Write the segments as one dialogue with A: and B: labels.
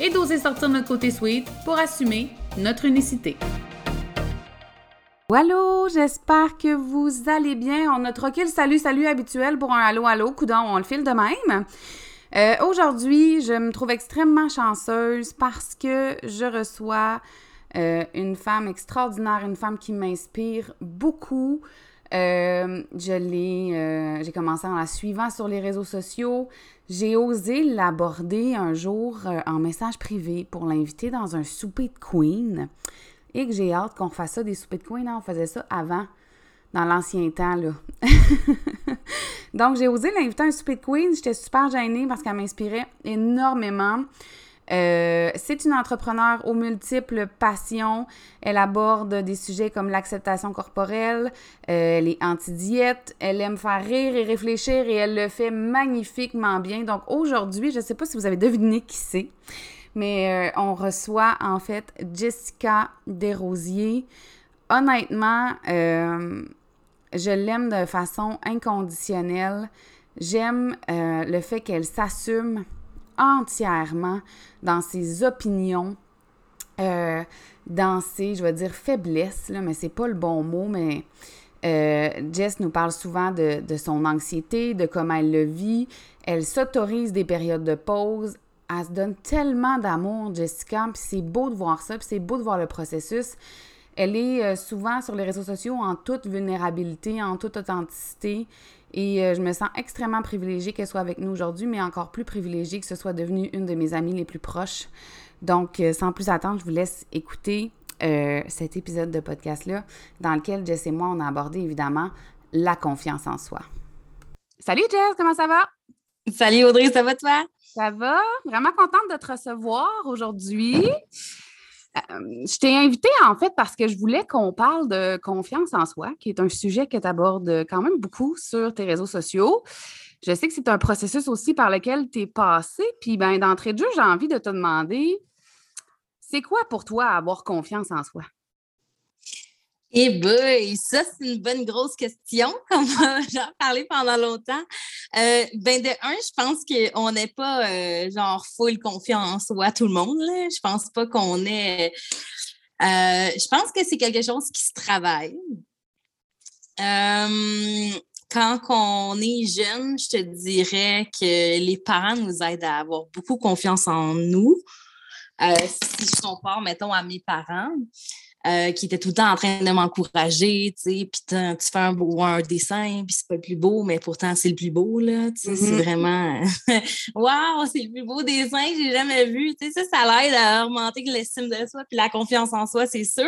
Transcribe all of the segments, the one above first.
A: et d'oser sortir notre côté sweet pour assumer notre unicité. Allô, j'espère que vous allez bien. On a troqué le salut salut habituel pour un allô allô, coudon, on le file de même. Euh, aujourd'hui, je me trouve extrêmement chanceuse parce que je reçois euh, une femme extraordinaire, une femme qui m'inspire beaucoup. Euh, je l'ai, j'ai commencé en la suivant sur les réseaux sociaux. J'ai osé l'aborder un jour en message privé pour l'inviter dans un souper de Queen et que j'ai hâte qu'on fasse ça des soupers de Queen. Hein. On faisait ça avant, dans l'ancien temps, là. Donc, j'ai osé l'inviter à un souper de Queen. J'étais super gênée parce qu'elle m'inspirait énormément. Euh, c'est une entrepreneure aux multiples passions. Elle aborde des sujets comme l'acceptation corporelle, euh, les anti-diètes. Elle aime faire rire et réfléchir et elle le fait magnifiquement bien. Donc aujourd'hui, je ne sais pas si vous avez deviné qui c'est, mais euh, on reçoit en fait Jessica Desrosiers. Honnêtement, je l'aime de façon inconditionnelle. J'aime le fait qu'elle s'assume entièrement dans ses opinions, euh, dans ses, je vais dire, faiblesses, là, mais c'est pas le bon mot, mais euh, Jess nous parle souvent de, de, son anxiété, de comment elle le vit. Elle s'autorise des périodes de pause. Elle se donne tellement d'amour, Jessica, puis c'est beau de voir ça, puis c'est beau de voir le processus. Elle est euh, souvent sur les réseaux sociaux en toute vulnérabilité, en toute authenticité. Et euh, je me sens extrêmement privilégiée qu'elle soit avec nous aujourd'hui, mais encore plus privilégiée que ce soit devenue une de mes amies les plus proches. Donc, euh, sans plus attendre, je vous laisse écouter euh, cet épisode de podcast-là, dans lequel Jess et moi, on a abordé évidemment la confiance en soi. Salut Jess, comment ça va?
B: Salut Audrey, ça va toi?
A: Ça va? Vraiment contente de te recevoir aujourd'hui. Euh, je t'ai invité en fait parce que je voulais qu'on parle de confiance en soi, qui est un sujet que tu abordes quand même beaucoup sur tes réseaux sociaux. Je sais que c'est un processus aussi par lequel tu es passé. Puis ben, d'entrée de jeu, j'ai envie de te demander, c'est quoi pour toi avoir confiance en soi?
B: Eh bien, ça, c'est une bonne grosse question, comme j'en parlé pendant longtemps. Euh, ben, de un, je pense qu'on n'est pas, euh, genre, full confiance en soi, tout le monde. Là. Je pense pas qu'on est. Euh, je pense que c'est quelque chose qui se travaille. quand on est jeune, je te dirais que les parents nous aident à avoir beaucoup confiance en nous. si je compare, mettons, à mes parents, euh, qui était tout le temps en train de m'encourager, tu sais, puis tu fais un, beau, un dessin, puis c'est pas le plus beau, mais pourtant c'est le plus beau, là, tu sais, c'est mm-hmm. vraiment, waouh, c'est le plus beau dessin que j'ai jamais vu, tu sais, ça, ça l'aide à augmenter l'estime de soi, puis la confiance en soi, c'est sûr.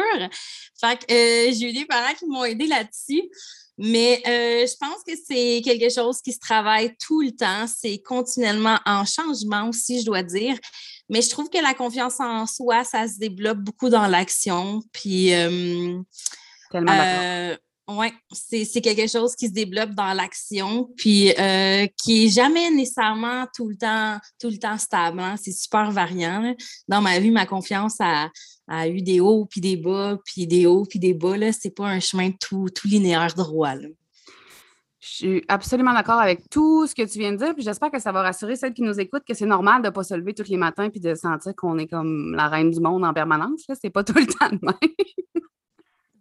B: Fait que euh, j'ai eu des parents qui m'ont aidé là-dessus. Mais euh, je pense que c'est quelque chose qui se travaille tout le temps. C'est continuellement en changement aussi, je dois dire. Mais je trouve que la confiance en soi, ça se développe beaucoup dans l'action. Puis. Euh,
A: Tellement euh,
B: oui, c'est quelque chose qui se développe dans l'action, puis euh, qui n'est jamais nécessairement tout le temps, tout le temps stable. Hein. C'est super variant. Dans ma vie, ma confiance a, a, eu des hauts puis des bas, puis des hauts puis des bas. Ce n'est pas un chemin tout, tout linéaire droit.
A: Je suis absolument d'accord avec tout ce que tu viens de dire, puis j'espère que ça va rassurer celles qui nous écoutent que c'est normal de ne pas se lever tous les matins puis de sentir qu'on est comme la reine du monde en permanence. Ce n'est pas tout le temps de même.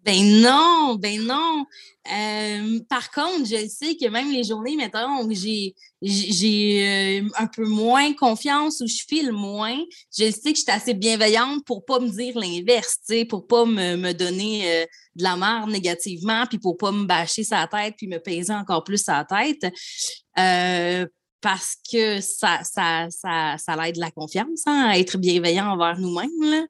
B: Ben non, ben non. Euh, par contre, je sais que même les journées, mettons, où j'ai, j'ai euh, un peu moins confiance ou je file moins, je sais que je suis assez bienveillante pour pas me dire l'inverse, pour pas me, me donner euh, de la merde négativement, puis pour pas me bâcher sa tête, puis me peser encore plus sa tête. Parce que ça, ça, ça, ça aide la confiance, hein, à être bienveillant envers nous-mêmes.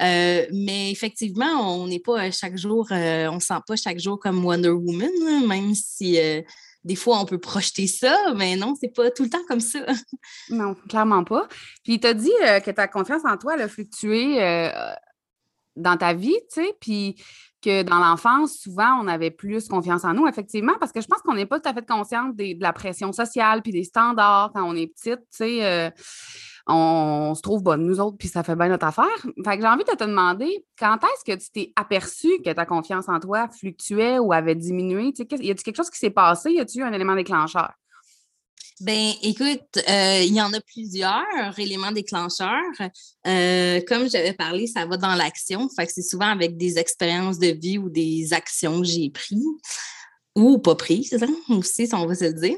B: Euh, mais effectivement, on n'est pas chaque jour, euh, on ne sent pas chaque jour comme Wonder Woman, même si euh, des fois on peut projeter ça, mais non, c'est pas tout le temps comme ça.
A: non, clairement pas. Puis tu as dit que ta confiance en toi a fluctué dans ta vie, tu sais, puis que dans l'enfance, souvent, on avait plus confiance en nous, effectivement, parce que je pense qu'on n'est pas tout à fait consciente de la pression sociale puis des standards quand on est petite, tu sais. Euh, on, se trouve bonne, nous autres, puis ça fait bien notre affaire. Fait que j'ai envie de te demander, quand est-ce que tu t'es aperçu que ta confiance en toi fluctuait ou avait diminué? Tu sais, y a-t-il quelque chose qui s'est passé? Y a-t-il eu un élément déclencheur?
B: Ben, écoute, euh, il y en a plusieurs éléments déclencheurs. Euh, comme j'avais parlé, ça va dans l'action. Fait que c'est souvent avec des expériences de vie ou des actions que j'ai prises ou pas prises, hein, aussi, si on va se le dire.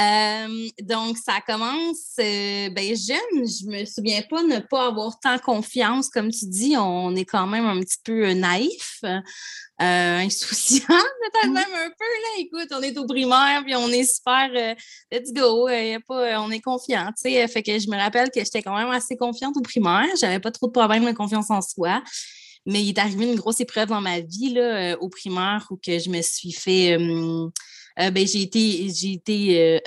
B: Euh, donc, ça commence ben, jeune. Je me souviens pas ne pas avoir tant confiance. Comme tu dis, on est quand même un petit peu naïf. Euh, insouciant, peut-être même un peu. Là. Écoute, on est au primaire, puis on est super euh, let's go, euh, pas, on est confiant. Fait que je me rappelle que j'étais quand même assez confiante au primaire. J'avais pas trop de problèmes de confiance en soi. Mais il est arrivé une grosse épreuve dans ma vie là, au primaire où que je me suis fait. Ben, j'ai été, j'ai été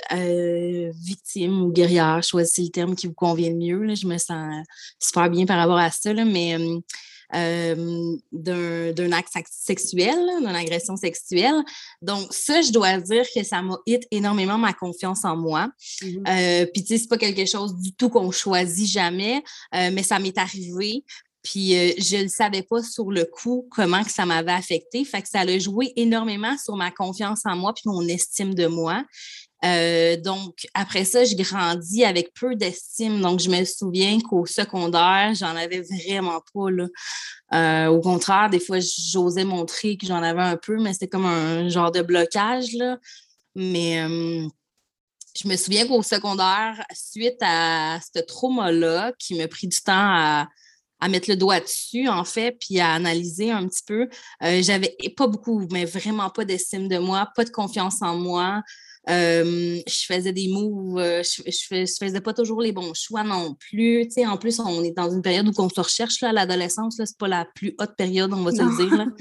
B: victime ou guerrière, choisissez le terme qui vous convient le mieux. Là. Je me sens super bien par rapport à ça. Là, mais euh, d'un acte sexuel, d'une agression sexuelle. Donc, ça, je dois dire que ça m'a hit énormément ma confiance en moi. Euh, puis, tu sais, c'est pas quelque chose du tout qu'on choisit jamais, euh, mais ça m'est arrivé. Puis je ne savais pas sur le coup comment que ça m'avait affecté. Fait que ça a joué énormément sur ma confiance en moi puis mon estime de moi. Euh, donc, après ça, j'ai grandi avec peu d'estime. Donc, je me souviens qu'au secondaire, j'en avais vraiment pas. Là. Euh, au contraire, des fois, j'osais montrer que j'en avais un peu, mais c'était comme un genre de blocage. Là. Mais euh, je me souviens qu'au secondaire, suite à ce trauma-là, qui m'a pris du temps à, à mettre le doigt dessus, en fait, puis à analyser un petit peu. J'avais pas beaucoup, mais vraiment pas d'estime de moi, pas de confiance en moi. Euh, je faisais des moves, euh, je, je, faisais pas toujours les bons choix non plus. en plus, on est dans une période où on se recherche là, à l'adolescence. C'est pas la plus haute période, on va se le dire. Là.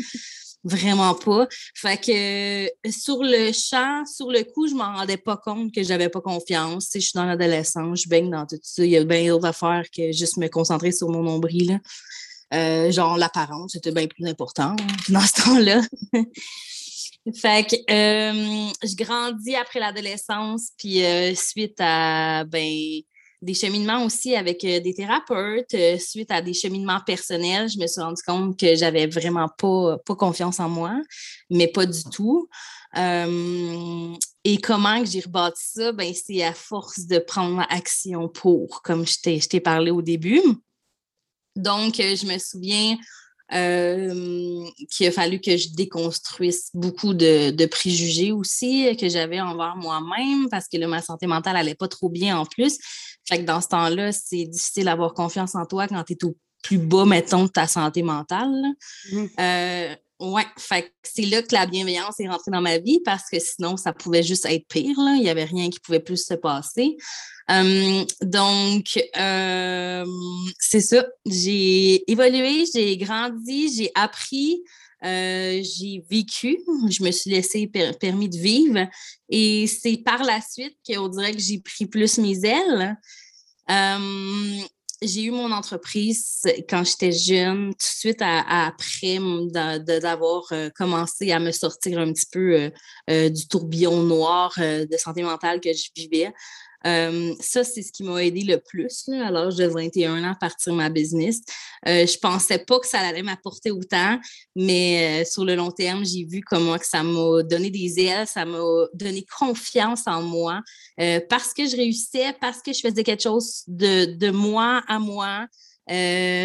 B: Vraiment pas. Fait que euh, sur le champ, sur le coup, je m'en rendais pas compte que j'avais pas confiance. je suis dans l'adolescence, je baigne dans tout ça. Il y a bien d'autres affaires que juste me concentrer sur mon nombril. genre l'apparence, c'était bien plus important dans ce temps-là. Fait que euh, je grandis après l'adolescence, puis euh, suite à ben, des cheminements aussi avec euh, des thérapeutes, suite à des cheminements personnels, je me suis rendu compte que j'avais vraiment pas, pas confiance en moi, mais pas du tout. et comment que j'ai rebâti ça? Ben, c'est à force de prendre action pour, comme je t'ai parlé au début. Donc, je me souviens, euh, qu'il a fallu que je déconstruise beaucoup de, préjugés aussi que j'avais envers moi-même parce que ma santé mentale n'allait pas trop bien en plus. Fait que dans ce temps-là, c'est difficile d'avoir confiance en toi quand tu es au plus bas, mettons, de ta santé mentale. Mmh. Euh, oui, c'est là que la bienveillance est rentrée dans ma vie parce que sinon, ça pouvait juste être pire. Là. Il n'y avait rien qui pouvait plus se passer. Hum, donc, euh, c'est ça. J'ai évolué, j'ai grandi, j'ai appris, euh, j'ai vécu, je me suis laissé permis de vivre. Et c'est par la suite qu'on dirait que j'ai pris plus mes ailes. Hum, j'ai eu mon entreprise quand j'étais jeune, tout de suite après d'avoir euh, commencé à me sortir un petit peu euh, euh, du tourbillon noir de santé mentale que je vivais. Euh, ça, c'est ce qui m'a aidé le plus là, à l'âge de 21 ans à partir de ma business. Euh, je pensais pas que ça allait m'apporter autant, mais euh, sur le long terme, j'ai vu comment que ça m'a donné des ailes, ça m'a donné confiance en moi parce que je réussissais, parce que je faisais quelque chose de, de moi à moi.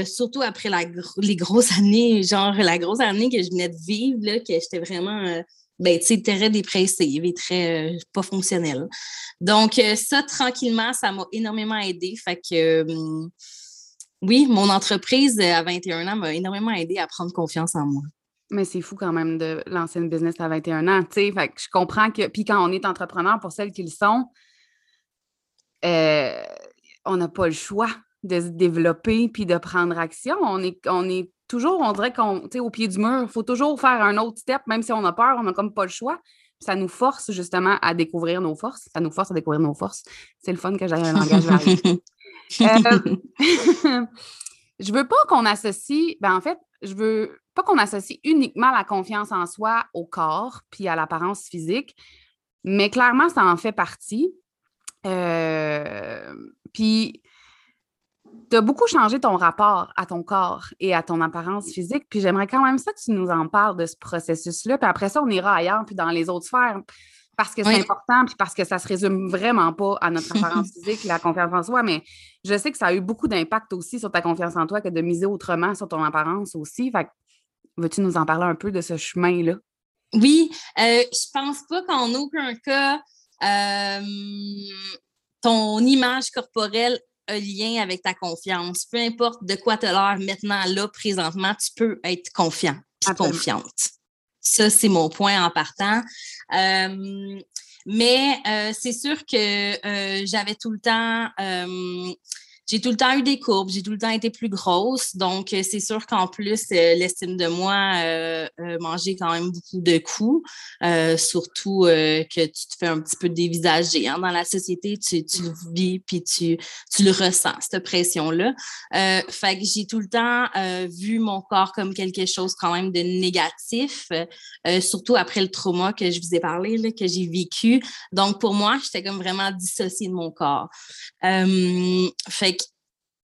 B: surtout après la, les grosses années, genre la grosse année que je venais de vivre, là, que j'étais vraiment ben, tu sais, très dépressive et très euh, pas fonctionnelle. Donc, euh, ça, tranquillement, ça m'a énormément aidé. Fait que, hum, oui, mon entreprise à 21 ans m'a énormément aidé à prendre confiance en moi.
A: Mais c'est fou quand même de lancer une business à 21 ans, tu sais. Fait que je comprends que, puis quand on est entrepreneur, pour celles qui le sont, euh, on n'a pas le choix de se développer puis de prendre action. On est, on est toujours, on dirait qu'on, au pied du mur, il faut toujours faire un autre step, même si on a peur, on n'a comme pas le choix. Ça nous force justement à découvrir nos forces. Ça nous force à découvrir nos forces. C'est le fun que j'ai un langage varié. euh, je veux pas qu'on associe, ben en fait, je veux pas qu'on associe uniquement la confiance en soi au corps puis à l'apparence physique, mais clairement, ça en fait partie. Euh, puis, tu as beaucoup changé ton rapport à ton corps et à ton apparence physique. Puis j'aimerais quand même ça que tu nous en parles de ce processus-là. Puis après ça, on ira ailleurs, puis dans les autres sphères, parce que c'est important, puis parce que ça se résume vraiment pas à notre apparence physique, la confiance en soi. Mais je sais que ça a eu beaucoup d'impact aussi sur ta confiance en toi que de miser autrement sur ton apparence aussi. Fait veux-tu nous en parler un peu de ce chemin-là?
B: Oui, euh, je pense pas qu'en aucun cas, euh, ton image corporelle un lien avec ta confiance. Peu importe de quoi tu as l'air maintenant, là, présentement, tu peux être confiant et confiante. Ça, c'est mon point en partant. Euh, mais euh, c'est sûr que euh, j'avais tout le temps j'ai tout le temps eu des courbes, j'ai tout le temps été plus grosse. Donc, euh, c'est sûr qu'en plus, euh, l'estime de moi euh, mangeait quand même beaucoup de coups, surtout que tu te fais un petit peu dévisager. Hein. Dans la société, tu, le vis puis tu, tu le ressens, cette pression-là. fait que j'ai tout le temps vu mon corps comme quelque chose quand même de négatif, surtout après le trauma que je vous ai parlé, que j'ai vécu. Donc, pour moi, j'étais comme vraiment dissociée de mon corps. fait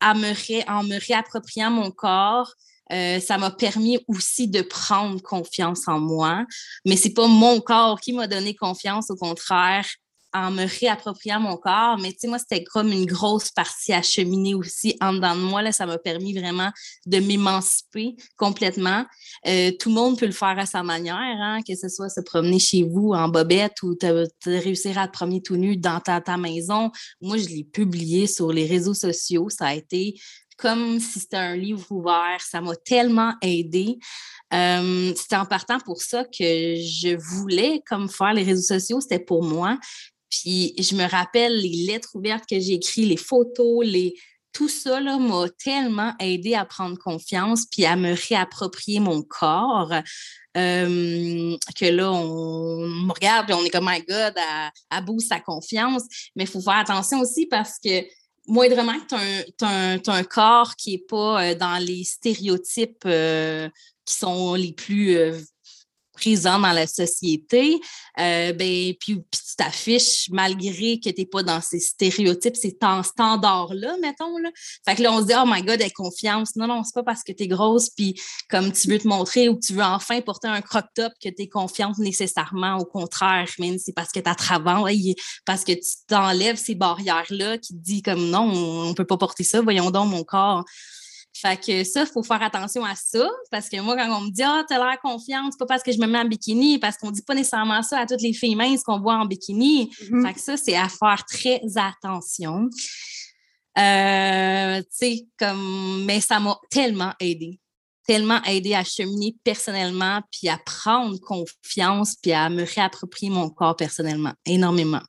B: en me réappropriant mon corps, euh, ça m'a permis aussi de prendre confiance en moi. Mais c'est pas mon corps qui m'a donné confiance, au contraire, en me réappropriant mon corps. Mais tu sais, moi, c'était comme une grosse partie à cheminer aussi en dedans de moi. Là, ça m'a permis vraiment de m'émanciper complètement. Euh, tout le monde peut le faire à sa manière, hein, que ce soit se promener chez vous en bobette ou te, réussir à te promener tout nu dans ta, ta maison. Moi, je l'ai publié sur les réseaux sociaux. Ça a été comme si c'était un livre ouvert. Ça m'a tellement aidé. Euh, c'était en partant pour ça que je voulais comme faire les réseaux sociaux, c'était pour moi. Puis je me rappelle les lettres ouvertes que j'ai écrites, les photos, les... tout ça m'a tellement aidé à prendre confiance puis à me réapproprier mon corps. Euh, que là, on, me regarde et on est comme, my God, à, à sa confiance. Mais il faut faire attention aussi parce que moindrement que tu as, un corps qui n'est pas euh, dans les stéréotypes euh, qui sont les plus présent dans la société, euh, ben, puis, tu t'affiches malgré que tu n'es pas dans ces stéréotypes, ces standards-là, mettons. Là. Fait que là, on se dit, oh my God, elle confiance. Non, non, c'est pas parce que tu es grosse, puis comme tu veux te montrer ou que tu veux enfin porter un crop-top que tu es confiante nécessairement. Au contraire, même c'est parce que tu as travaillé, parce que tu t'enlèves ces barrières-là qui te disent comme non, on ne peut pas porter ça, voyons donc mon corps. Fait que ça, il faut faire attention à ça. Parce que moi, quand on me dit Ah, t'as l'air confiante, c'est pas parce que je me mets en bikini, parce qu'on dit pas nécessairement ça à toutes les filles minces qu'on voit en bikini. Mm-hmm. Fait que ça, c'est à faire très attention. Euh, tu sais, comme, mais ça m'a tellement aidé. Tellement aidé à cheminer personnellement, puis à prendre confiance, puis à me réapproprier mon corps personnellement. Énormément.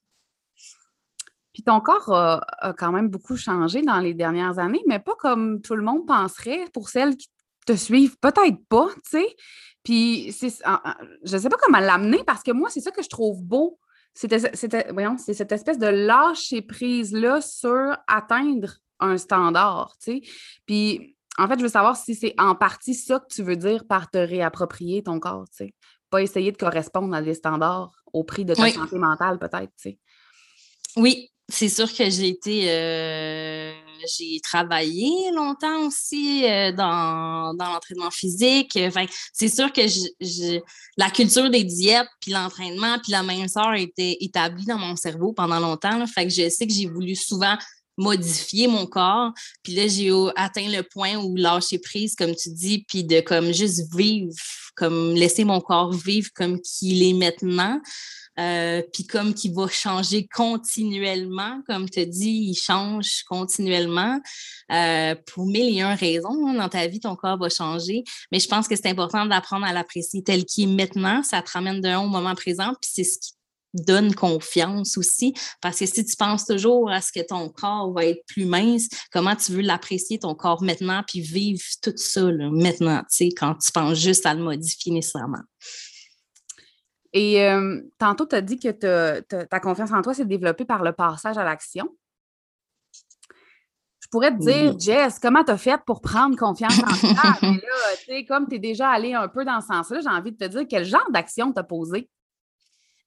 A: Puis ton corps a, quand même beaucoup changé dans les dernières années, mais pas comme tout le monde penserait pour celles qui te suivent, peut-être pas, tu sais. Puis c'est, je ne sais pas comment l'amener parce que moi, c'est ça que je trouve beau. C'était, c'est cette espèce de lâcher prise-là sur atteindre un standard, tu sais. Puis en fait, je veux savoir si c'est en partie ça que tu veux dire par te réapproprier ton corps, tu sais. Pas essayer de correspondre à des standards au prix de ta santé mentale, peut-être, tu sais.
B: Oui, c'est sûr que j'ai été. Euh, j'ai travaillé longtemps aussi euh, dans, l'entraînement physique. Enfin, c'est sûr que je, la culture des diètes, puis l'entraînement, puis la minceur était établie dans mon cerveau pendant longtemps. fait que je sais que j'ai voulu souvent modifier mon corps. Puis là, j'ai atteint le point où lâcher prise, comme tu dis, puis de comme juste vivre, comme laisser mon corps vivre comme qu'il est maintenant. Euh, puis comme qui va changer continuellement, comme tu dis, il change continuellement euh, pour mille et un raisons. Hein, dans ta vie, ton corps va changer. Mais je pense que c'est important d'apprendre à l'apprécier tel qu'il est maintenant. Ça te ramène d'un au moment présent, puis c'est ce qui donne confiance aussi. Parce que si tu penses toujours à ce que ton corps va être plus mince, comment tu veux l'apprécier, ton corps maintenant, puis vivre tout ça maintenant, tu sais, quand tu penses juste à le modifier nécessairement?
A: Et euh, tantôt, tu as dit que ta confiance en toi s'est développée par le passage à l'action. Je pourrais te dire, Jess, comment tu as fait pour prendre confiance en toi? Mais là, tu sais, comme tu es déjà allé un peu dans ce sens-là, j'ai envie de te dire quel genre d'action tu as posé?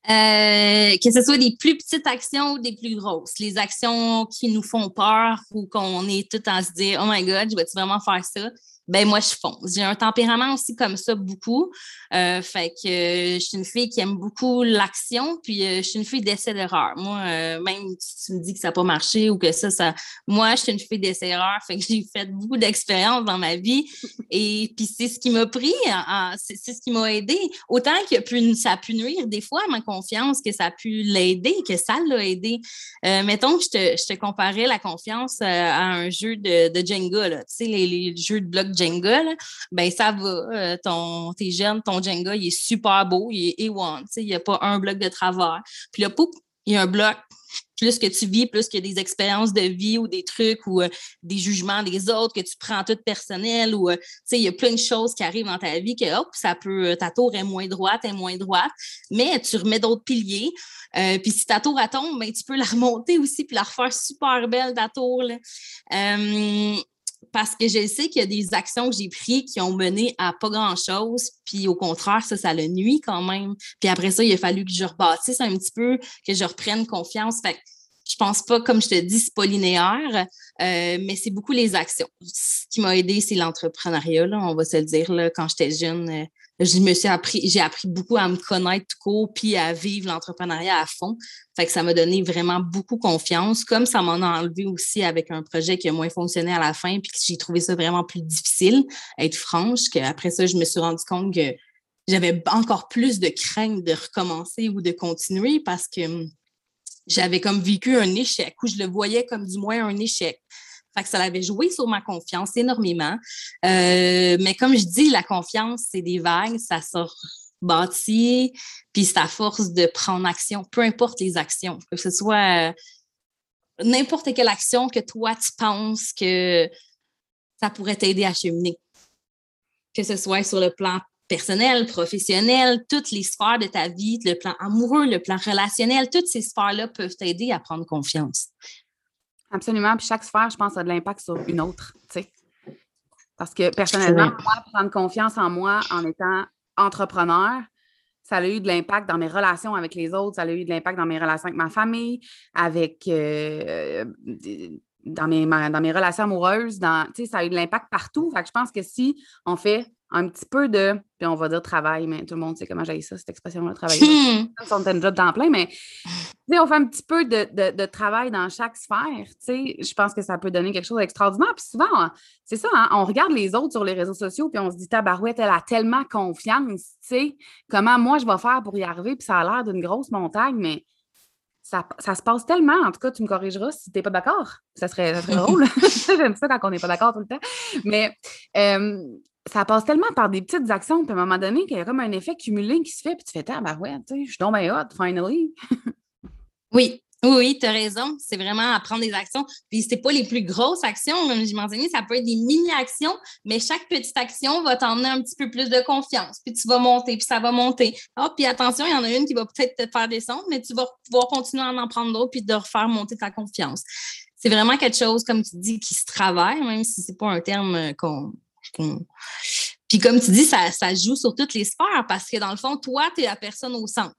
B: Euh, que ce soit des plus petites actions ou des plus grosses. Les actions qui nous font peur ou qu'on est tout en se dire Oh my God, je vais-tu vraiment faire ça? Ben moi, je fonce. J'ai un tempérament aussi comme ça, beaucoup. Euh, fait que euh, je suis une fille qui aime beaucoup l'action, puis euh, je suis une fille d'essai-d'erreur. Moi, même si tu me dis que ça n'a pas marché ou que ça, ça. Moi, je suis une fille d'essai-erreur. Fait que j'ai fait beaucoup d'expériences dans ma vie. Et puis c'est ce qui m'a pris, c'est ce qui m'a aidé. Autant que ça a pu nuire des fois à ma confiance, que ça a pu l'aider, que ça l'a aidé. mettons que je te, je te comparais la confiance à un jeu de, de Jenga, tu sais, les, les jeux de blocs Jenga, ben ça va. Euh, ton, t'es jeune, ton Jenga, il est super beau, il est A1, il n'y a pas un bloc de travers. Puis là, pouf, il y a un bloc. Plus que tu vis, plus que des expériences de vie ou des trucs ou euh, des jugements des autres que tu prends tout personnel ou euh, il y a plein de choses qui arrivent dans ta vie que hop, ça peut, ta tour est moins droite, est moins droite, mais tu remets d'autres piliers. puis si ta tour tombe, ben, tu peux la remonter aussi puis la refaire super belle, ta tour. Là parce que je sais qu'il y a des actions que j'ai prises qui ont mené à pas grand-chose, puis au contraire, ça, ça le nuit quand même. Puis après ça, il a fallu que je rebâtisse un petit peu, que je reprenne confiance. Fait je pense pas, comme je te dis, c'est pas linéaire, euh, mais c'est beaucoup les actions. Ce qui m'a aidé, c'est l'entrepreneuriat, on va se le dire. Là, quand j'étais jeune, euh, je me suis appris, j'ai appris beaucoup à me connaître tout court, puis à vivre l'entrepreneuriat à fond. Fait que ça m'a donné vraiment beaucoup confiance, comme ça m'en a enlevé aussi avec un projet qui a moins fonctionné à la fin, puis que j'ai trouvé ça vraiment plus difficile, être franche, qu'après ça, je me suis rendu compte que j'avais encore plus de crainte de recommencer ou de continuer parce que hum, j'avais comme vécu un échec ou je le voyais comme du moins un échec. Que ça avait joué sur ma confiance énormément. Euh, mais comme je dis, la confiance, c'est des vagues, ça sort bâti, puis c'est à force de prendre action, peu importe les actions, que ce soit euh, n'importe quelle action que toi, tu penses que ça pourrait t'aider à cheminer. Que ce soit sur le plan personnel, professionnel, toutes les sphères de ta vie, le plan amoureux, le plan relationnel, toutes ces sphères-là peuvent t'aider à prendre confiance.
A: Absolument. Puis chaque sphère, je pense, a de l'impact sur une autre. Parce que personnellement, moi, prendre confiance en moi en étant entrepreneur, ça a eu de l'impact dans mes relations avec les autres, ça a eu de l'impact dans mes relations avec ma famille, avec euh, dans, mes, dans mes relations amoureuses, dans, ça a eu de l'impact partout. Fait que je pense que si on fait un petit peu de, puis on va dire travail, mais tout le monde sait comment j'ai ça, cette expression-là, travail. on a un job temps plein, mais on fait un petit peu de, travail dans chaque sphère, je pense que ça peut donner quelque chose d'extraordinaire. Puis souvent, c'est ça, hein, on regarde les autres sur les réseaux sociaux, puis on se dit, tabarouette, elle a tellement confiance, sais, comment moi je vais faire pour y arriver, puis ça a l'air d'une grosse montagne, mais ça, se passe tellement, en tout cas, tu me corrigeras si tu n'es pas d'accord. Ça serait, drôle. J'aime ça quand on n'est pas d'accord tout le temps. Mais euh, ça passe tellement par des petites actions, puis à un moment donné, qu'il y a comme un effet cumulé qui se fait, puis tu fais, ah, ben ouais, tu sais, je suis tombée hot, finally.
B: oui, oui, tu as raison. C'est vraiment à prendre des actions. Puis c'est pas les plus grosses actions, comme je mentionnais, ça peut être des mini-actions, mais chaque petite action va t'emmener un petit peu plus de confiance. Puis tu vas monter, puis ça va monter. Ah, puis attention, il y en a une qui va peut-être te faire descendre, mais tu vas pouvoir continuer à en prendre d'autres, puis de refaire monter ta confiance. C'est vraiment quelque chose, comme tu dis, qui se travaille, même si c'est pas un terme qu'on puis comme tu dis, ça, ça joue sur toutes les sphères parce que dans le fond, toi, tu es la personne au centre.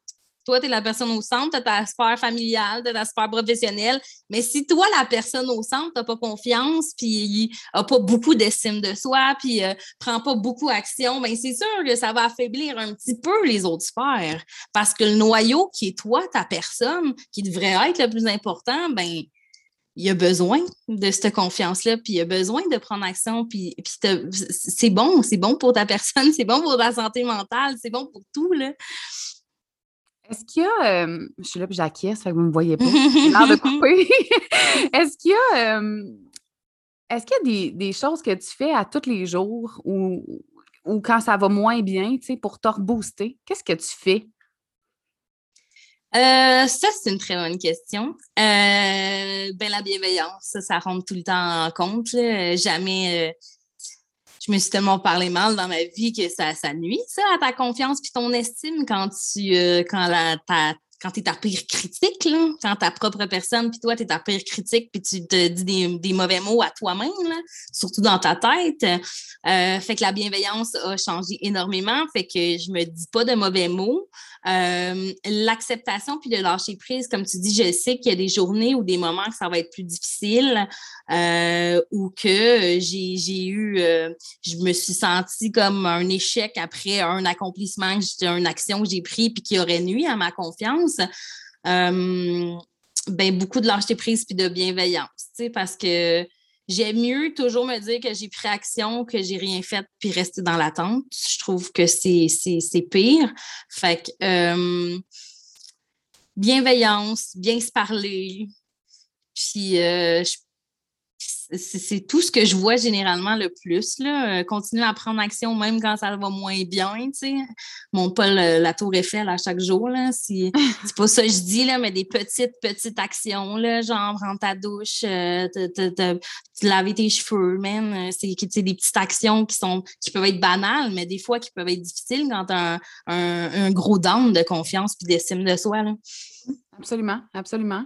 B: Toi, tu es la personne au centre, tu as ta sphère familiale, tu as ta sphère professionnelle. Mais si toi, la personne au centre, tu pas confiance, puis n'a pas beaucoup d'estime de soi, puis ne euh, prend pas beaucoup d'action, bien, c'est sûr que ça va affaiblir un petit peu les autres sphères. Parce que le noyau qui est toi, ta personne, qui devrait être le plus important, ben il y a besoin de cette confiance-là, puis il y a besoin de prendre action, puis, c'est bon, c'est bon pour ta personne, c'est bon pour ta santé mentale, c'est bon pour tout, là.
A: Est-ce qu'il y a, euh, je suis là puis j'acquiesce, fait que vous ne me voyez pas, l'air de couper. est-ce qu'il y a, euh, est-ce qu'il y a des, choses que tu fais à tous les jours ou, ou quand ça va moins bien, tu sais, pour te rebooster? Qu'est-ce que tu fais?
B: Euh, ça, c'est une très bonne question. Euh, ben, la bienveillance, ça, ça rentre tout le temps en compte. Jamais. je me suis tellement parlé mal dans ma vie que ça, ça nuit, ça, à ta confiance puis ton estime quand tu quand la, quand tu es ta pire critique, quand ta propre personne, puis toi, tu es ta pire critique, puis tu te dis des, mauvais mots à toi-même, surtout dans ta tête. Euh, fait que la bienveillance a changé énormément, fait que je me dis pas de mauvais mots. Euh, l'acceptation puis de lâcher prise, comme tu dis, je sais qu'il y a des journées ou des moments que ça va être plus difficile euh, ou que j'ai eu, je me suis sentie comme un échec après un accomplissement, une action que j'ai pris puis qui aurait nuit à ma confiance. Ben, beaucoup de lâcher prise puis de bienveillance, parce que J'aime mieux toujours me dire que j'ai pris action, que j'ai rien fait, puis rester dans l'attente. Je trouve que c'est pire. Fait que euh, bienveillance, bien se parler. Puis euh, je c'est tout ce que je vois généralement le plus. Là. Euh, continuer à prendre action même quand ça va moins bien. Tu sais. Monte pas la tour Eiffel à chaque jour. C'est pas ça que je dis, là, mais des petites, petites actions, là, genre prendre ta douche, euh, te, laver tes cheveux, même. Euh, c'est des petites actions qui sont qui peuvent être banales, mais des fois qui peuvent être difficiles quand tu as un, gros down de confiance et d'estime de soi. Là.
A: Absolument, absolument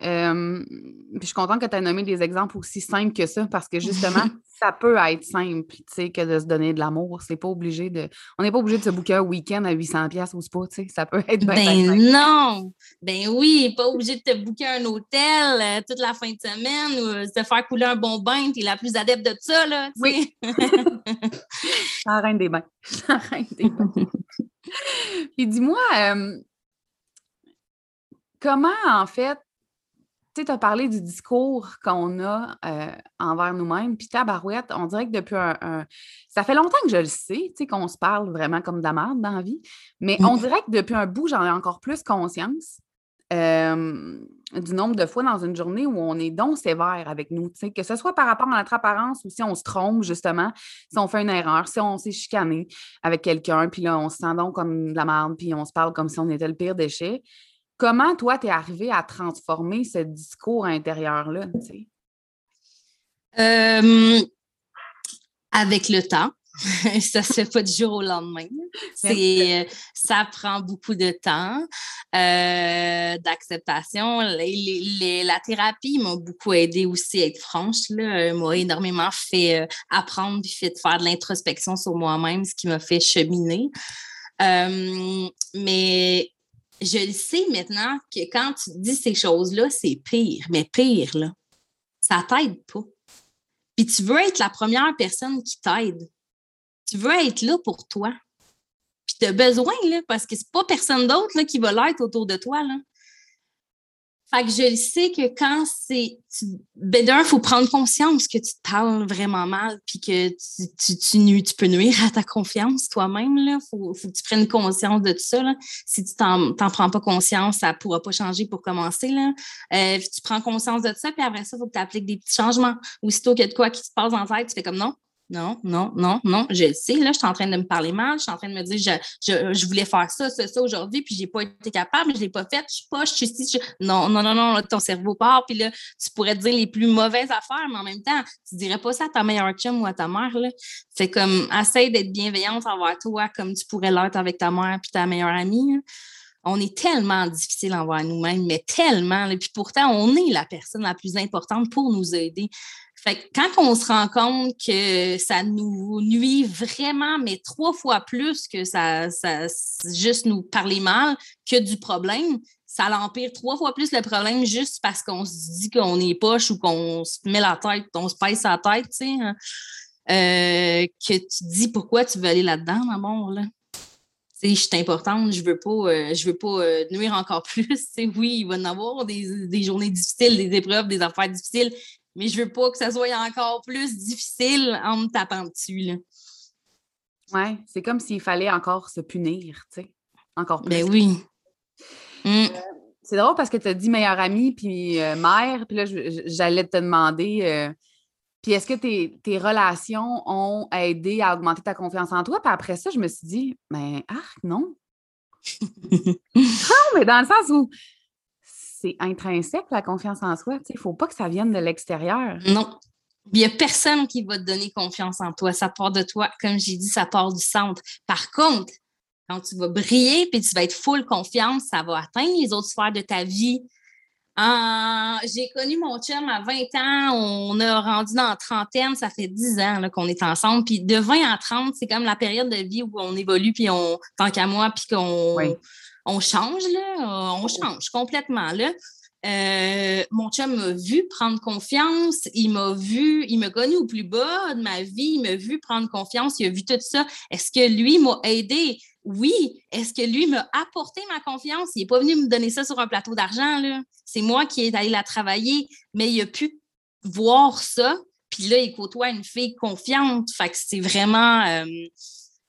A: je suis contente que tu aies nommé des exemples aussi simples que ça parce que justement, ça peut être simple, tu sais, que de se donner de l'amour. C'est pas obligé de. On n'est pas obligé de se booker un week-end à 800$ au spa, tu sais. Ça peut être
B: Ben non! Ben oui, pas obligé de te booker un hôtel euh, toute la fin de semaine ou de euh, faire couler un bon bain, tu es la plus adepte de ça, là.
A: Oui. la reine des bains. La reine des bains. Puis dis-moi, comment en fait tu as parlé du discours qu'on a euh, envers nous-mêmes, puis tabarouette, on dirait que depuis un, Ça fait longtemps que je le sais, tu sais, qu'on se parle vraiment comme de la merde dans la vie, mais on mmh. dirait que depuis un bout, j'en ai encore plus conscience du nombre de fois dans une journée où on est donc sévère avec nous, tu sais, que ce soit par rapport à notre apparence ou si on se trompe, justement, si on fait une erreur, si on s'est chicané avec quelqu'un, puis là, on se sent donc comme de la merde, puis on se parle comme si on était le pire déchet. Comment, toi, tu es arrivé à transformer ce discours intérieur-là?
B: Euh, avec le temps. ça se fait pas du jour au lendemain. C'est, euh, ça prend beaucoup de temps euh, d'acceptation. la thérapie m'a beaucoup aidé aussi à être franche. Là, m'a énormément fait apprendre puis fait faire de l'introspection sur moi-même, ce qui m'a fait cheminer. mais je le sais maintenant que quand tu dis ces choses-là, c'est pire, mais pire, là. Ça t'aide pas. Puis tu veux être la première personne qui t'aide. Tu veux être là pour toi. Puis tu as besoin, là, parce que c'est pas personne d'autre qui va l'être autour de toi. Là. Fait que je sais que quand c'est. Ben d'un, il faut prendre conscience que tu te parles vraiment mal, puis que tu, tu, tu, tu, peux nuire à ta confiance toi-même. Il faut, faut, que tu prennes conscience de tout ça. Là. Si tu t'en prends pas conscience, ça ne pourra pas changer pour commencer. Là. Euh, tu prends conscience de tout ça, puis après ça, il faut que tu appliques des petits changements. Aussitôt qu'il y a de quoi qui se passe en tête, tu fais comme non, non, non, non, non, je le sais, là, je suis en train de me parler mal, je suis en train de me dire, je, je, voulais faire ça, ça, ça aujourd'hui, puis j'ai pas été capable, je l'ai pas fait, je suis pas, je suis ici, non, non, non, non, ton cerveau part, puis là, tu pourrais te dire les plus mauvaises affaires, mais en même temps, tu dirais pas ça à ta meilleure chum ou à ta mère, là. C'est comme, essaye d'être bienveillante envers toi, comme tu pourrais l'être avec ta mère puis ta meilleure amie, on est tellement difficile envers nous-mêmes, mais tellement. Et puis pourtant, on est la personne la plus importante pour nous aider. Fait que quand on se rend compte que ça nous nuit vraiment, mais trois fois plus que ça, ça juste nous parler mal que du problème, ça l'empire trois fois plus le problème juste parce qu'on se dit qu'on est poche ou qu'on se met la tête, on se pèse sa tête, tu sais. Hein. Euh, que tu dis pourquoi tu veux aller là-dedans, maman, là je suis importante, je veux pas, euh, je veux pas euh, nuire encore plus. oui, il va y en avoir des, journées difficiles, des épreuves, des affaires difficiles, mais je veux pas que ça soit encore plus difficile en me tapant dessus.
A: Oui, c'est comme s'il fallait encore se punir, tu sais. Encore
B: ben plus. Ben oui.
A: Euh, mm. c'est drôle parce que tu as dit meilleure amie puis mère, puis là, j'allais te demander puis est-ce que tes, relations ont aidé à augmenter ta confiance en toi? Puis après ça, je me suis dit, mais ah, non. non, mais dans le sens où c'est intrinsèque, la confiance en soi. Il ne faut pas que ça vienne de l'extérieur.
B: Non. Il n'y a personne qui va te donner confiance en toi. Ça part de toi. Comme j'ai dit, ça part du centre. Par contre, quand tu vas briller puis tu vas être full confiance, ça va atteindre les autres sphères de ta vie. j'ai connu mon chum à 20 ans, on a rendu dans la trentaine, ça fait 10 ans qu'on est ensemble. Puis de 20 à 30, c'est comme la période de vie où on évolue, puis on, tant qu'à moi, puis qu'on on change, là, on change complètement. Là. Euh, mon chum m'a vu prendre confiance, il m'a vu, il m'a connu au plus bas de ma vie, il m'a vu prendre confiance, il a vu tout ça. Est-ce que lui m'a aidé? Oui. Est-ce que lui m'a apporté ma confiance? Il n'est pas venu me donner ça sur un plateau d'argent, C'est moi qui ai allé la travailler, mais il a pu voir ça. Puis là, il côtoie une fille confiante. Fait que c'est vraiment. Euh,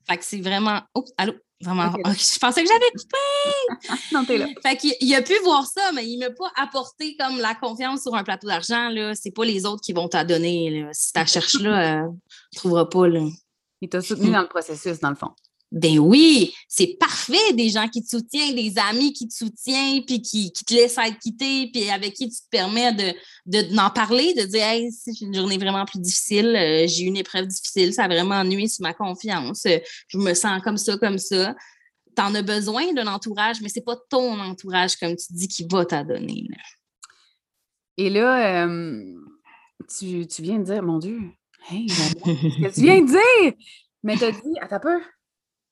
B: fait que c'est vraiment. Oh, allô? Vraiment. je pensais que j'avais coupé!
A: non, t'es là.
B: Fait qu'il il a pu voir ça, mais il ne m'a pas apporté comme la confiance sur un plateau d'argent. C'est pas les autres qui vont t'en donner. Si tu cherches là, euh, tu ne trouveras pas. Là.
A: Il t'a soutenu dans le processus, dans le fond.
B: Ben oui, c'est parfait, des gens qui te soutiennent, des amis qui te soutiennent, puis qui, te laissent être quitté, puis avec qui tu te permets de, d'en parler, de dire Hey, c'est une journée vraiment plus difficile, euh, j'ai eu une épreuve difficile, ça a vraiment nuit sur ma confiance, euh, je me sens comme ça, comme ça. Tu en as besoin d'un entourage, mais c'est pas ton entourage, comme tu dis, qui va t'adonner.
A: Et là, euh, tu, viens de dire, mon Dieu, hey, qu'est-ce que tu viens de dire? Mais t'as dit, attends un peu,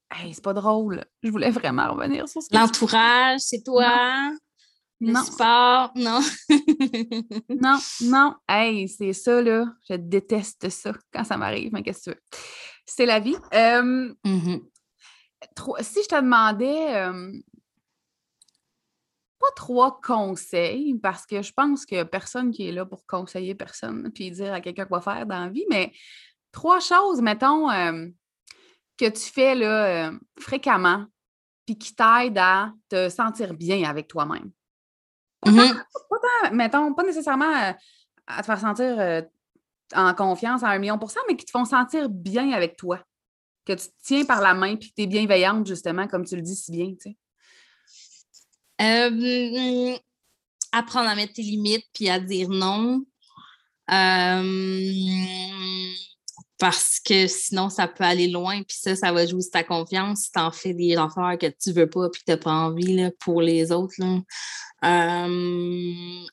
A: Hey, c'est pas drôle. Je voulais vraiment revenir sur ce
B: L'entourage, c'est toi. Le non. sport, non?
A: non, non. Hey, c'est ça, là. Je déteste ça quand ça m'arrive, mais qu'est-ce que tu veux? C'est la vie.
B: Mm-hmm.
A: Si je te demandais pas trois conseils, parce que je pense qu'il n'y a personne qui est là pour conseiller personne puis dire à quelqu'un quoi faire dans la vie, mais trois choses, mettons, que tu fais là, euh, fréquemment, puis qui t'aide à te sentir bien avec toi-même. Pas,
B: mm-hmm.
A: mettons, pas nécessairement euh, à te faire sentir euh, en confiance à un million pour cent, mais qui te font sentir bien avec toi. Que tu te tiens par la main puis que tu es bienveillante, justement, comme tu le dis si bien, tu sais.
B: apprendre à mettre tes limites puis à dire non parce que sinon, ça peut aller loin, puis ça, ça va jouer sur ta confiance si tu en fais des affaires que tu veux pas puis que tu n'as pas envie là, pour les autres. Là.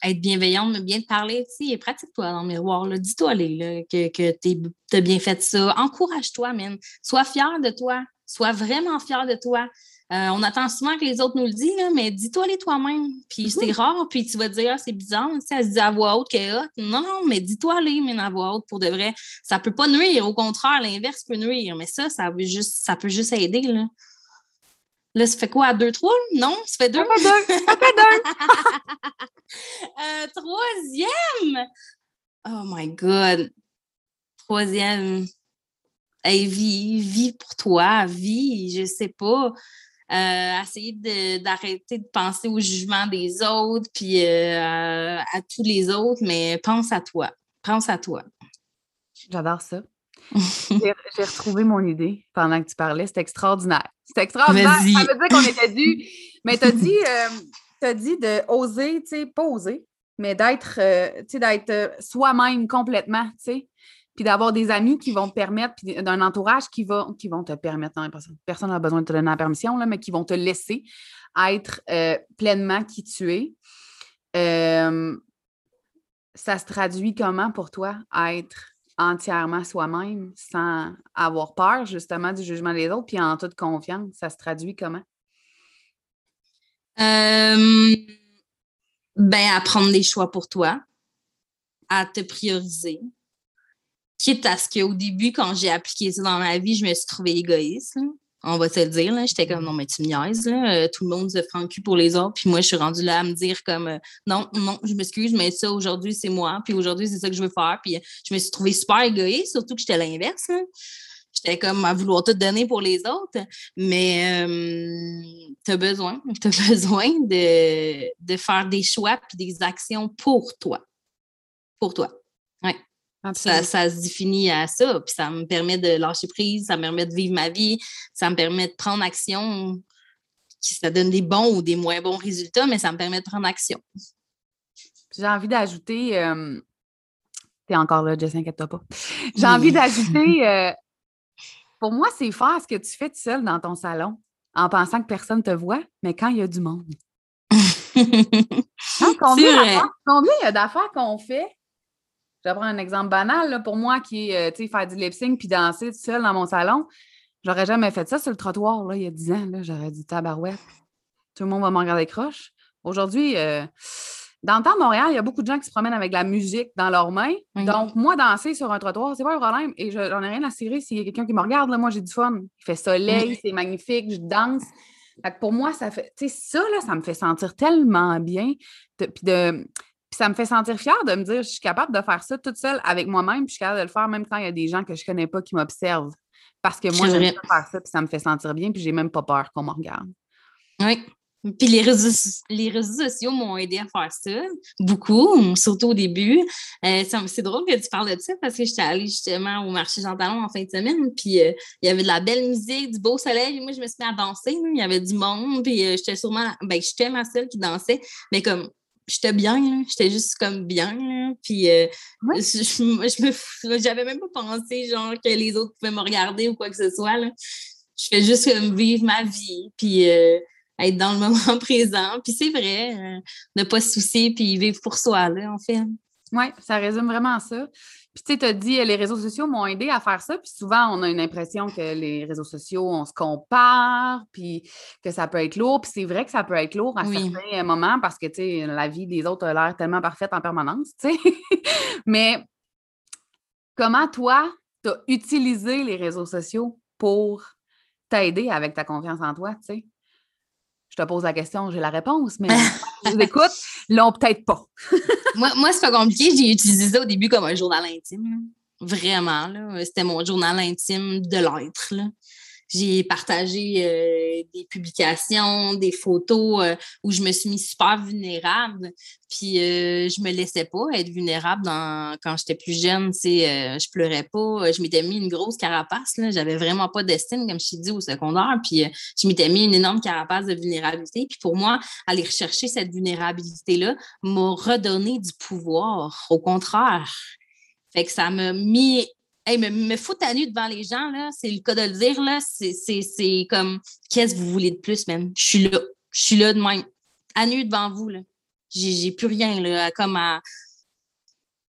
B: être bienveillante, mais bien te parler, tu sais, pratique-toi dans le miroir. Dis-toi que, que tu as bien fait ça. Encourage-toi, man. Sois fier de toi. Sois vraiment fier de toi. Euh, on attend souvent que les autres nous le disent, mais dis-toi-les toi-même. Puis c'est mhm. rare, puis tu vas te dire, ah, c'est bizarre, ça se dit à voix haute que Non, non, mais dis-toi-les, mais à voix haute pour de vrai. Ça peut pas nuire. Au contraire, l'inverse peut nuire. Mais ça, ça, veut juste, ça peut juste aider. Là. Là, ça fait quoi, à deux, trois? Non, ça fait deux. Ça
A: fait deux. Ça fait deux.
B: Euh, troisième. Oh my God. Troisième. Hey, vis, vis pour toi, vis, je sais pas. Euh, essayer d'arrêter de, penser au jugement des autres, puis euh, à, tous les autres, mais pense à toi. Pense à toi.
A: J'adore ça. J'ai retrouvé mon idée pendant que tu parlais. C'est extraordinaire. C'est extraordinaire. Ça veut dire qu'on était dû. Mais tu as dit, euh, dit de oser, tu sais, pas oser, mais d'être, d'être soi-même complètement, tu sais puis d'avoir des amis qui vont te permettre, puis d'un entourage qui, va, qui vont te permettre, personne n'a besoin de te donner la permission, là, mais qui vont te laisser être euh, pleinement qui tu es. Euh, ça se traduit comment pour toi, être entièrement soi-même sans avoir peur justement du jugement des autres, puis en toute confiance, ça se traduit comment?
B: Euh, ben, à prendre des choix pour toi, à te prioriser, quitte à ce qu'au début, quand j'ai appliqué ça dans ma vie, je me suis trouvée égoïste. On va te le dire. J'étais comme, non, mais tu me niaises. Euh, tout le monde se prend le cul pour les autres. Puis moi, je suis rendue là à me dire comme, euh, non, non, je m'excuse, mais ça, aujourd'hui, c'est moi. Puis aujourd'hui, c'est ça que je veux faire. Puis je me suis trouvée super égoïste, surtout que j'étais l'inverse. J'étais comme à vouloir tout donner pour les autres. Mais euh, tu as besoin, tu as besoin de, de faire des choix puis des actions pour toi. Pour toi. Ouais. Ça, se définit à ça. Puis ça me permet de lâcher prise, ça me permet de vivre ma vie, ça me permet de prendre action. ça donne des bons ou des moins bons résultats, mais ça me permet de prendre action.
A: J'ai envie d'ajouter. Euh, T'es encore là, Jess, inquiète-toi pas. J'ai envie d'ajouter. Euh, pour moi, c'est faire ce que tu fais tout seul dans ton salon en pensant que personne te voit, mais quand il y a du monde. Hein, combien il y a d'affaires qu'on fait? Je vais prendre un exemple banal pour moi qui est euh, faire du lip sync puis danser tout seul dans mon salon. J'aurais jamais fait ça sur le trottoir là, il y a 10 ans. J'aurais dit tabarouette. Tout le monde va me regarder croche. Aujourd'hui, euh, dans le temps de Montréal, il y a beaucoup de gens qui se promènent avec la musique dans leurs mains. Donc, moi, danser sur un trottoir, c'est pas un problème. Et j'en ai rien à cirer s'il y a quelqu'un qui me regarde. Là, moi, j'ai du fun. Il fait soleil, c'est magnifique, je danse. pour moi, ça fait. Tu sais, ça, là, ça me fait sentir tellement bien. puis de. Ça me fait sentir fière de me dire je suis capable de faire ça toute seule avec moi-même, puis je suis capable de le faire même quand il y a des gens que je connais pas qui m'observent. Parce que moi, j'aime faire ça, puis ça me fait sentir bien, puis j'ai même pas peur qu'on me regarde.
B: Oui. Puis les réseaux, les réseaux sociaux m'ont aidé à faire ça, beaucoup, surtout au début. Euh, c'est drôle que tu parles de ça parce que j'étais allée justement au marché Jean Talon en fin de semaine, puis euh, il y avait de la belle musique, du beau soleil, moi je me suis mis à danser, il y avait du monde, puis euh, j'étais sûrement, ben j'étais ma seule qui dansait, mais comme j'étais bien, j'étais juste comme bien, puis je, me j'avais même pas pensé genre que les autres pouvaient me regarder ou quoi que ce soit, Je fais juste comme vivre ma vie, puis être dans le moment présent. Puis c'est vrai, euh, ne pas se soucier puis vivre pour soi, là, en fait.
A: Oui, ça résume vraiment ça. Puis tu sais, as dit, les réseaux sociaux m'ont aidé à faire ça. Puis souvent, on a une impression que les réseaux sociaux, on se compare, puis que ça peut être lourd. Puis c'est vrai que ça peut être lourd à certains moments parce que, tu sais, la vie des autres a l'air tellement parfaite en permanence, tu sais. Mais comment toi, tu as utilisé les réseaux sociaux pour t'aider avec ta confiance en toi, tu sais? Je te pose la question, j'ai la réponse, mais je vous écoute, l'ont peut-être pas.
B: moi, moi c'est pas compliqué. J'ai utilisé ça au début comme un journal intime. Vraiment. C'était mon journal intime de l'être. J'ai partagé euh, des publications, des photos euh, où je me suis mis super vulnérable. Puis euh, je me laissais pas être vulnérable dans, quand j'étais plus jeune. je pleurais pas. Je m'étais mis une grosse carapace. J'avais vraiment pas d'estime, comme je t'ai dit, au secondaire. Puis je m'étais mis une énorme carapace de vulnérabilité. Puis pour moi, aller rechercher cette vulnérabilité-là m'a redonné du pouvoir. Au contraire. Fait que ça m'a mis Hey, me, me foutre à nu devant les gens, là, c'est le cas de le dire, là, c'est comme qu'est-ce que vous voulez de plus, même? Je suis là. Je suis là de même. À nu devant vous, là. J'ai plus rien, là, comme à,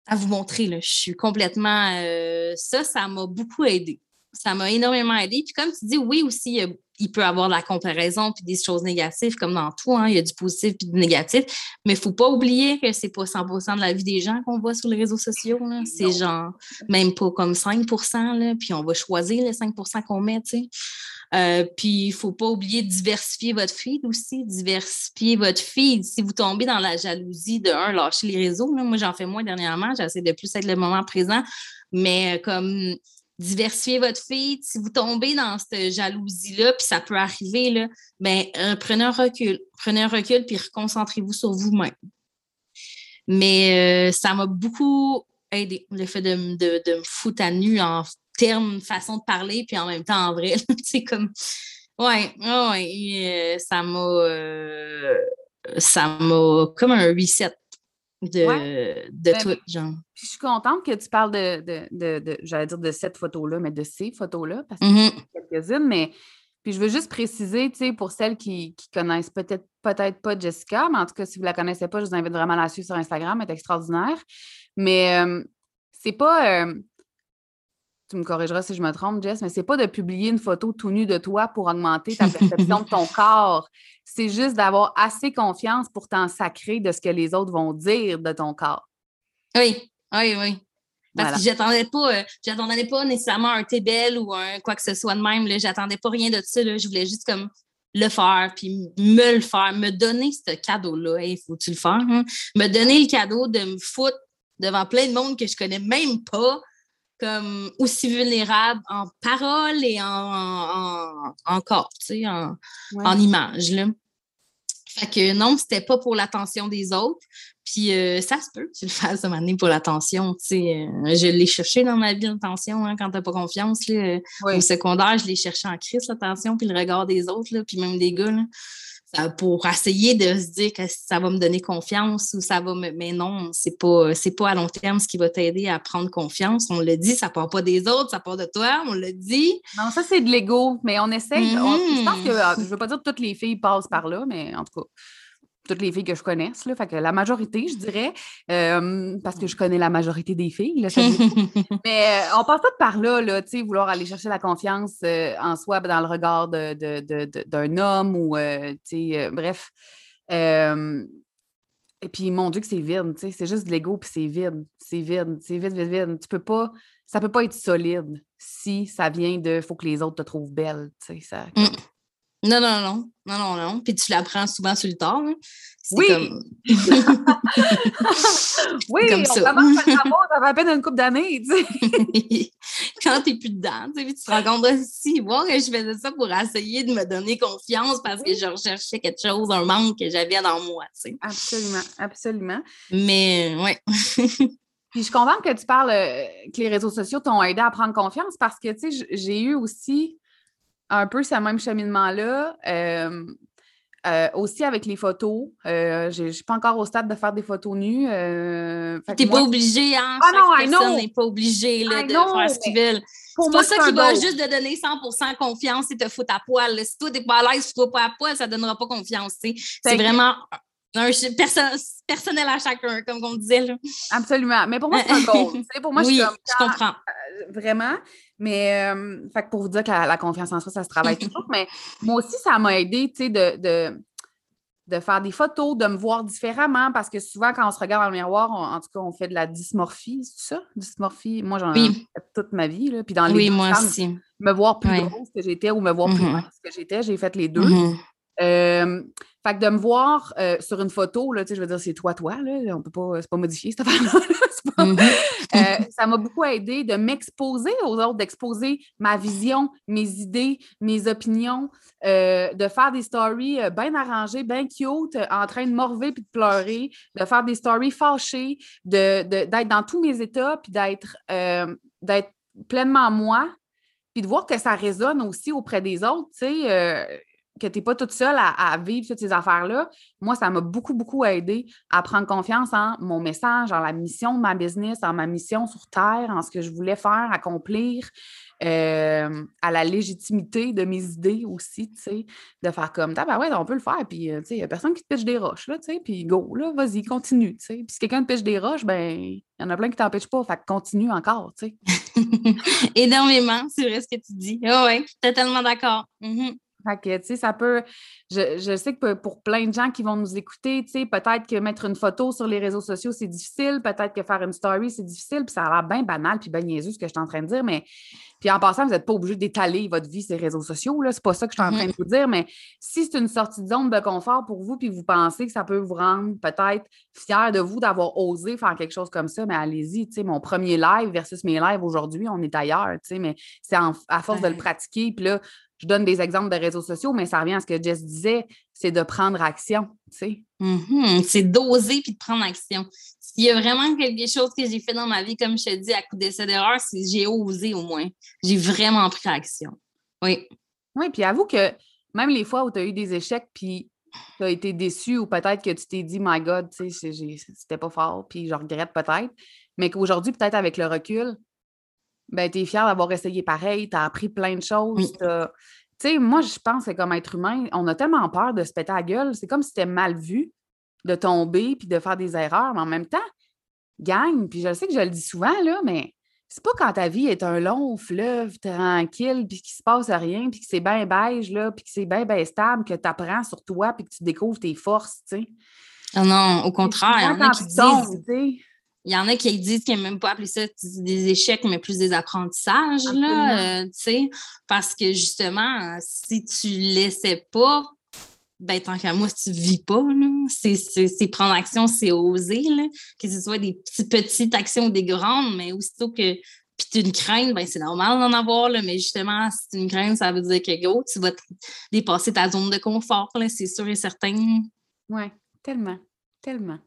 B: à vous montrer, là. Je suis complètement. Euh, ça, ça m'a beaucoup aidé. Ça m'a énormément aidé. Puis comme tu dis, oui, aussi, il peut y avoir de la comparaison puis des choses négatives, comme dans tout, hein, il y a du positif puis du négatif. Mais il ne faut pas oublier que c'est pas 100% de la vie des gens qu'on voit sur les réseaux sociaux. C'est genre même pas comme 5 là, puis on va choisir les 5% qu'on met, tu sais. Euh, puis il ne faut pas oublier de diversifier votre feed aussi, diversifier votre feed. Si vous tombez dans la jalousie de un, lâcher les réseaux. moi, j'en fais moins dernièrement, j'essaie de plus être le moment présent, mais comme diversifier votre feed. Si vous tombez dans cette jalousie-là, puis ça peut arriver, là, ben, euh, prenez un recul. Prenez un recul, puis reconcentrez-vous sur vous-même. Mais euh, ça m'a beaucoup aidé, le fait de, me foutre à nu en termes, façon de parler, puis en même temps en vrai. C'est comme. Ouais, ouais, euh, ça m'a. ça m'a comme un reset de, de ben, tout, genre.
A: je suis contente que tu parles de, de, de, j'allais dire de cette photo-là, mais de ces photos-là, parce que mm quelques-unes, mais puis je veux juste préciser, tu sais, pour celles qui, qui connaissent peut-être peut-être pas Jessica, mais en tout cas, si vous la connaissez pas, je vous invite vraiment à la suivre sur Instagram, elle est extraordinaire. Mais euh, c'est pas, euh, tu me corrigeras si je me trompe, Jess, mais c'est pas de publier une photo tout nue de toi pour augmenter ta perception de ton corps. C'est juste d'avoir assez confiance pour t'en sacrer de ce que les autres vont dire de ton corps.
B: Oui, oui, oui. Parce que j'attendais pas, euh, j'attendais pas nécessairement un belle ou un quoi que ce soit de même. J'attendais pas rien de ça. Là. Je voulais juste comme le faire, puis me le faire, me donner ce cadeau-là. Il faut-tu le faire? Hein? Me donner le cadeau de me foutre devant plein de monde que je connais même pas, comme aussi vulnérable en parole et en, en, corps, tu sais, en, en image. Là. Fait que non, c'était pas pour l'attention des autres. Puis euh, ça se peut que tu le fasses de manière pour l'attention. Tu sais, euh, je l'ai cherché dans ma vie, l'attention, hein, quand t'as pas confiance. Là, Au secondaire, je l'ai cherché en crise, l'attention, puis le regard des autres, là, puis même des gars. Là pour essayer de se dire que ça va me donner confiance ou ça va me. Mais non, c'est pas, c'est pas à long terme ce qui va t'aider à prendre confiance. On le dit, ça part pas des autres, ça part de toi, on le dit.
A: Non, ça, c'est de l'ego, mais on essaie. je pense que, mm-hmm. je veux pas dire que toutes les filles passent par là, mais en tout cas toutes les filles que je connaisse, là, fait que la majorité, je dirais, euh, parce que je connais la majorité des filles. Là, Mais euh, on passe pas par là, là vouloir aller chercher la confiance euh, en soi dans le regard d'un de, de, homme ou, bref. et puis, mon Dieu, que c'est vide, c'est juste de l'ego, puis c'est vide, c'est vide, c'est vide, vide, vide. Tu peux pas, ça peut pas être solide si ça vient de « faut que les autres te trouvent belle », tu sais, ça... Mm.
B: Non, non, non, non, non, non. Puis tu l'apprends souvent sur le tard. Hein.
A: Oui! Comme... oui, comme on ça. commence à ça fait à peine une couple d'années, tu sais.
B: Quand t'es plus dedans, tu sais, tu te rends compte aussi, voir que je faisais ça pour essayer de me donner confiance parce que je recherchais quelque chose, un manque que j'avais dans moi, tu sais.
A: Absolument, absolument.
B: Mais, ouais.
A: Puis je suis contente que tu parles euh, que les réseaux sociaux t'ont aidé à prendre confiance parce que, tu sais, j'ai eu aussi un peu ce même cheminement-là. Euh, euh, aussi avec les photos. Euh, je ne suis pas encore au stade de faire des photos nues.
B: Euh, tu n'es pas obligé, hein? Ah non, personne n'est pas obligé là, de faire ce qu'ils veulent. C'est pas ça qui va juste te donner 100% confiance et te foutre à poil. Si toi, tu n'es pas à l'aise, tu ne pas à poil, ça ne donnera pas confiance. C'est vraiment un personnel à chacun, comme on disait. Là.
A: Absolument. Mais pour moi, c'est un goal. pour moi,
B: oui, je, comprends.
A: vraiment. Mais euh, fait pour vous dire que la, confiance en soi, ça se travaille toujours. mais moi aussi, ça m'a aidé, de, de, de, faire des photos, de me voir différemment, parce que souvent, quand on se regarde dans le miroir, en tout cas, on fait de la dysmorphie, c'est ça? Dysmorphie. Moi, j'en ai fait toute ma vie. Là. Puis dans les
B: oui, moi aussi.
A: Me voir plus grosse que j'étais ou me voir plus mm-hmm. grosse que j'étais, j'ai fait les deux. Mm-hmm. Euh, fait que de me voir euh, sur une photo, là, je veux dire, c'est toi, toi, là, on peut pas, c'est pas modifié cette affaire-là. Mm-hmm. Euh, ça m'a beaucoup aidé de m'exposer aux autres, d'exposer ma vision, mes idées, mes opinions, de faire des stories bien arrangées, bien cute, en train de morver puis de pleurer, de faire des stories fâchées, d'être de, dans tous mes états, puis d'être d'être pleinement moi, puis de voir que ça résonne aussi auprès des autres, tu sais que tu n'es pas toute seule à, vivre toutes ces affaires-là, moi, ça m'a beaucoup, beaucoup aidé à prendre confiance en mon message, en la mission de ma business, en ma mission sur Terre, en ce que je voulais faire, accomplir, euh, à la légitimité de mes idées aussi, tu sais, de faire comme, ah ben ouais, on peut le faire, puis, euh, tu sais, il n'y a personne qui te pitche des roches, là, tu sais, puis go, là, vas-y, continue, tu sais. Puis si quelqu'un te pitche des roches, ben, il y en a plein qui t'empêchent pas, fait continue encore, tu sais.
B: Énormément, c'est vrai ce que tu dis. Oh, oui, je suis totalement d'accord. Mm-hmm.
A: Fait que, tu sais, ça peut. Je, sais que pour plein de gens qui vont nous écouter, tu sais, peut-être que mettre une photo sur les réseaux sociaux, c'est difficile. Peut-être que faire une story, c'est difficile. Puis ça a l'air bien banal puis bien niaiseux ce que je suis en train de dire. Mais. Puis en passant, vous n'êtes pas obligé d'étaler votre vie sur les réseaux sociaux. Là. C'est pas ça que je suis en train de vous dire. Mais si c'est une sortie de zone de confort pour vous, puis vous pensez que ça peut vous rendre peut-être fier de vous d'avoir osé faire quelque chose comme ça, mais allez-y. Tu sais, mon premier live versus mes lives aujourd'hui, on est ailleurs. Tu sais, mais c'est à force de le pratiquer. Puis là, je donne des exemples de réseaux sociaux, mais ça revient à ce que Jess disait, c'est de prendre action, tu sais.
B: Mm-hmm. C'est d'oser puis de prendre action. S'il y a vraiment quelque chose que j'ai fait dans ma vie, comme je te dis, à coup d'essai d'erreur, c'est j'ai osé au moins. J'ai vraiment pris action. Oui.
A: Oui, puis avoue que même les fois où tu as eu des échecs, puis tu as été déçu ou peut-être que tu t'es dit, My God, tu sais, c'était pas fort, puis je regrette peut-être, mais qu'aujourd'hui, peut-être avec le recul, ben, tu es fier d'avoir essayé pareil, tu as appris plein de choses. Tu sais, moi, je pense que comme être humain, on a tellement peur de se péter la gueule. C'est comme si c'était mal vu de tomber puis de faire des erreurs, mais en même temps, gagne. Puis je sais que je le dis souvent, là, mais c'est pas quand ta vie est un long fleuve tranquille, puis qu'il se passe rien, puis que c'est bien beige, là, puis que c'est bien, stable, que tu apprends sur toi, puis que tu découvres tes forces, tu sais.
B: Ah non, au contraire, il y en a qui disent... Il y en a qui disent qu'ils n'aiment même pas appeler ça des échecs, mais plus des apprentissages, là, euh, parce que justement, si tu ne laissais pas, ben, tant qu'à moi, tu ne vis pas, c'est prendre action, c'est oser, là, que ce soit des petites, petites actions ou des grandes, mais aussitôt que puis tu une crainte, ben c'est normal d'en avoir, là, mais justement, si tu une crainte, ça veut dire que go, tu vas dépasser ta zone de confort, c'est sûr et certain.
A: Oui, tellement, tellement.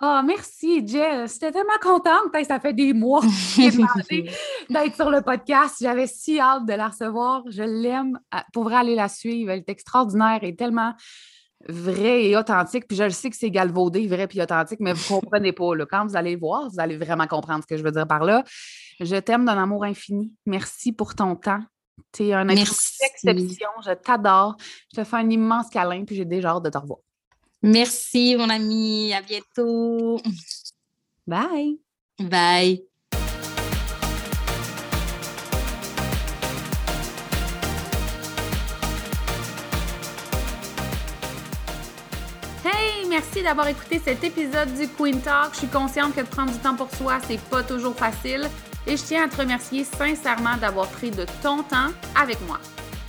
A: Ah, merci, Jess. J'étais tellement contente. ça fait des mois d'être sur le podcast. J'avais si hâte de la recevoir. Je l'aime. Ah, pour vrai, aller la suivre. Elle est extraordinaire et tellement vraie et authentique. Puis je le sais que c'est galvaudé, vrai puis authentique, mais vous ne comprenez pas. Là. Quand vous allez le voir, vous allez vraiment comprendre ce que je veux dire par là. Je t'aime d'un amour infini. Merci pour ton temps. Tu es un exception. Je t'adore. Je te fais un immense câlin, puis j'ai déjà hâte de te revoir.
B: Merci, mon ami. À bientôt.
A: Bye.
B: Bye.
A: Hey, merci d'avoir écouté cet épisode du Queen Talk. Je suis consciente que de prendre du temps pour soi, c'est pas toujours facile. Et je tiens à te remercier sincèrement d'avoir pris de ton temps avec moi.